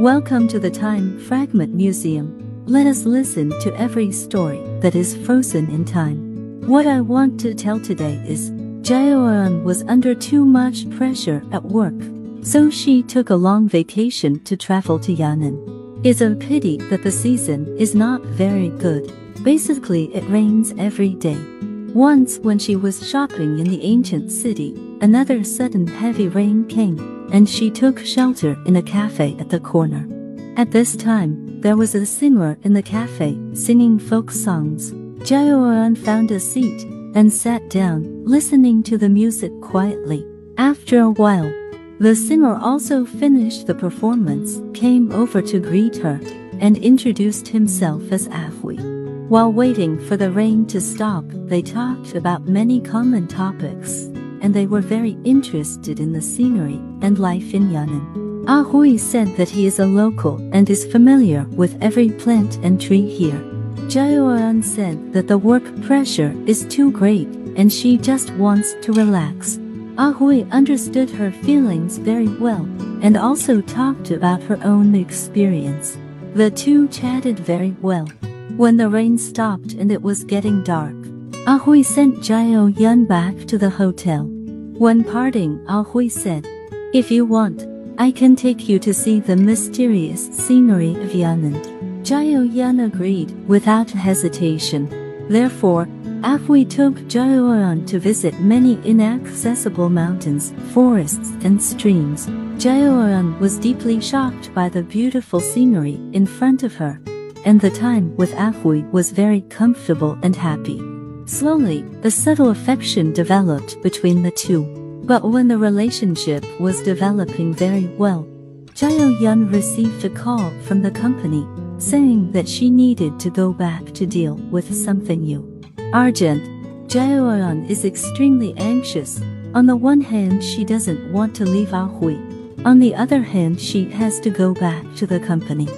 Welcome to the Time Fragment Museum. Let us listen to every story that is frozen in time. What I want to tell today is Jaeyeon was under too much pressure at work, so she took a long vacation to travel to Yan'an. It's a pity that the season is not very good. Basically, it rains every day. Once, when she was shopping in the ancient city, another sudden heavy rain came, and she took shelter in a cafe at the corner. At this time, there was a singer in the cafe singing folk songs. Jaeyeon found a seat and sat down, listening to the music quietly. After a while, the singer also finished the performance, came over to greet her, and introduced himself as Ahui. While waiting for the rain to stop, they talked about many common topics, and they were very interested in the scenery and life in Yan'an. Ah Hui said that he is a local and is familiar with every plant and tree here. Jaeyeon said that the work pressure is too great and she just wants to relax. Ah Hui understood her feelings very well and also talked about her own experience. The two chatted very well. When the rain stopped and it was getting dark, Ahui sent Jaeyeon Yun back to the hotel. When parting, Ahui said, If you want, I can take you to see the mysterious scenery of Yan'an. Jaeyeon Yun agreed without hesitation. Therefore, Ahui took Jaeyeon to visit many inaccessible mountains, forests, and streams. Jaeyeon was deeply shocked by the beautiful scenery in front of her and the time with Ahui was very comfortable and happy. Slowly, a subtle affection developed between the two. But when the relationship was developing very well, Jaeyeon Yun received a call from the company saying that she needed to go back to deal with something new. Urgent, Yun is extremely anxious. On the one hand, she doesn't want to leave Ahui. On the other hand, she has to go back to the company.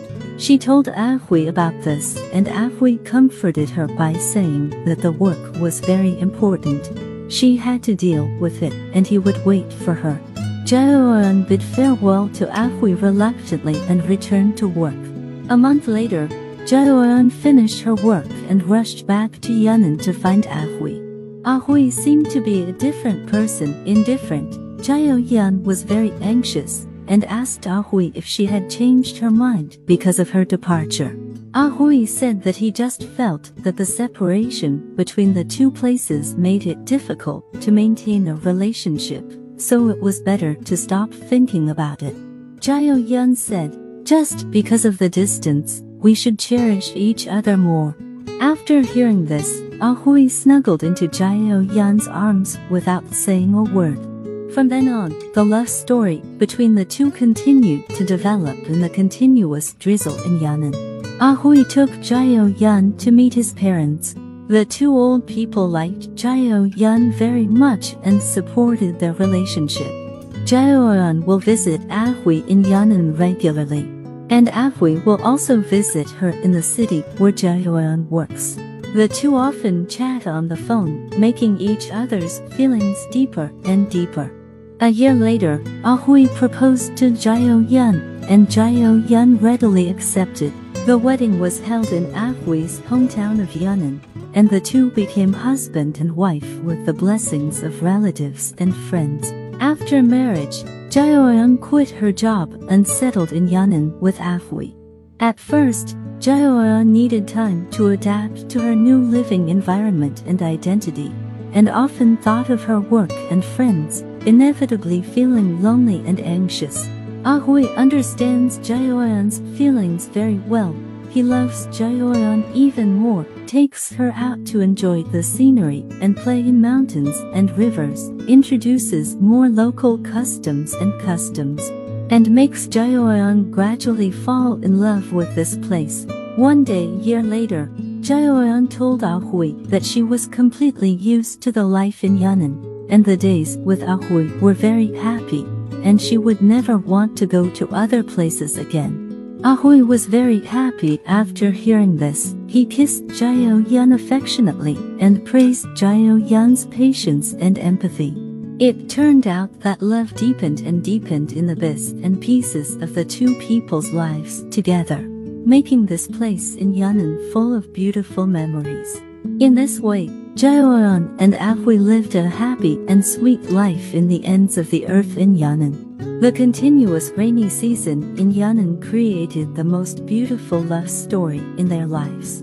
She told Ahui about this, and Ahui comforted her by saying that the work was very important. She had to deal with it, and he would wait for her. Jaeyeon bid farewell to Ahui reluctantly and returned to work. A month later, Jaeyeon finished her work and rushed back to Yan'an to find Ahui. Ahui seemed to be a different person, indifferent. Jaeyeon was very anxious and asked ah Ahui if she had changed her mind because of her departure. Ah Ahui said that he just felt that the separation between the two places made it difficult to maintain a relationship, so it was better to stop thinking about it. Jaeyeon said, just because of the distance, we should cherish each other more. After hearing this, ah Ahui snuggled into Jaeyeon's arms without saying a word. From then on, the love story between the two continued to develop in the continuous drizzle in Yan'an. Ahui took Jiao Yun to meet his parents. The two old people liked Jiao Yun very much and supported their relationship. Jaeyeon will visit Ahui in Yan'an regularly. And Ahui will also visit her in the city where Jaeyeon works. The two often chat on the phone, making each other's feelings deeper and deeper. A year later, Ahui proposed to Jaeyeon Yun, and Jaeyeon Yun readily accepted. The wedding was held in Ahui's hometown of Yan'an, and the two became husband and wife with the blessings of relatives and friends. After marriage, Jaeyeon quit her job and settled in Yan'an with Ahui. At first, Jaeyeon needed time to adapt to her new living environment and identity, and often thought of her work and friends inevitably feeling lonely and anxious. Ah Ahui understands Jaeyeon's feelings very well. He loves Jaeyeon even more, takes her out to enjoy the scenery and play in mountains and rivers, introduces more local customs and customs, and makes Jaeyeon gradually fall in love with this place. One day, year later, Jaeyeon told ah Ahui that she was completely used to the life in Yan'an and the days with Ahui were very happy, and she would never want to go to other places again. Ahui was very happy after hearing this. He kissed Jaeyeon affectionately and praised Jaeyeon's patience and empathy. It turned out that love deepened and deepened in the bits and pieces of the two people's lives together, making this place in Yan'an full of beautiful memories. In this way, Jaoran and Ahui lived a happy and sweet life in the ends of the earth in Yan'an. The continuous rainy season in Yan'an created the most beautiful love story in their lives.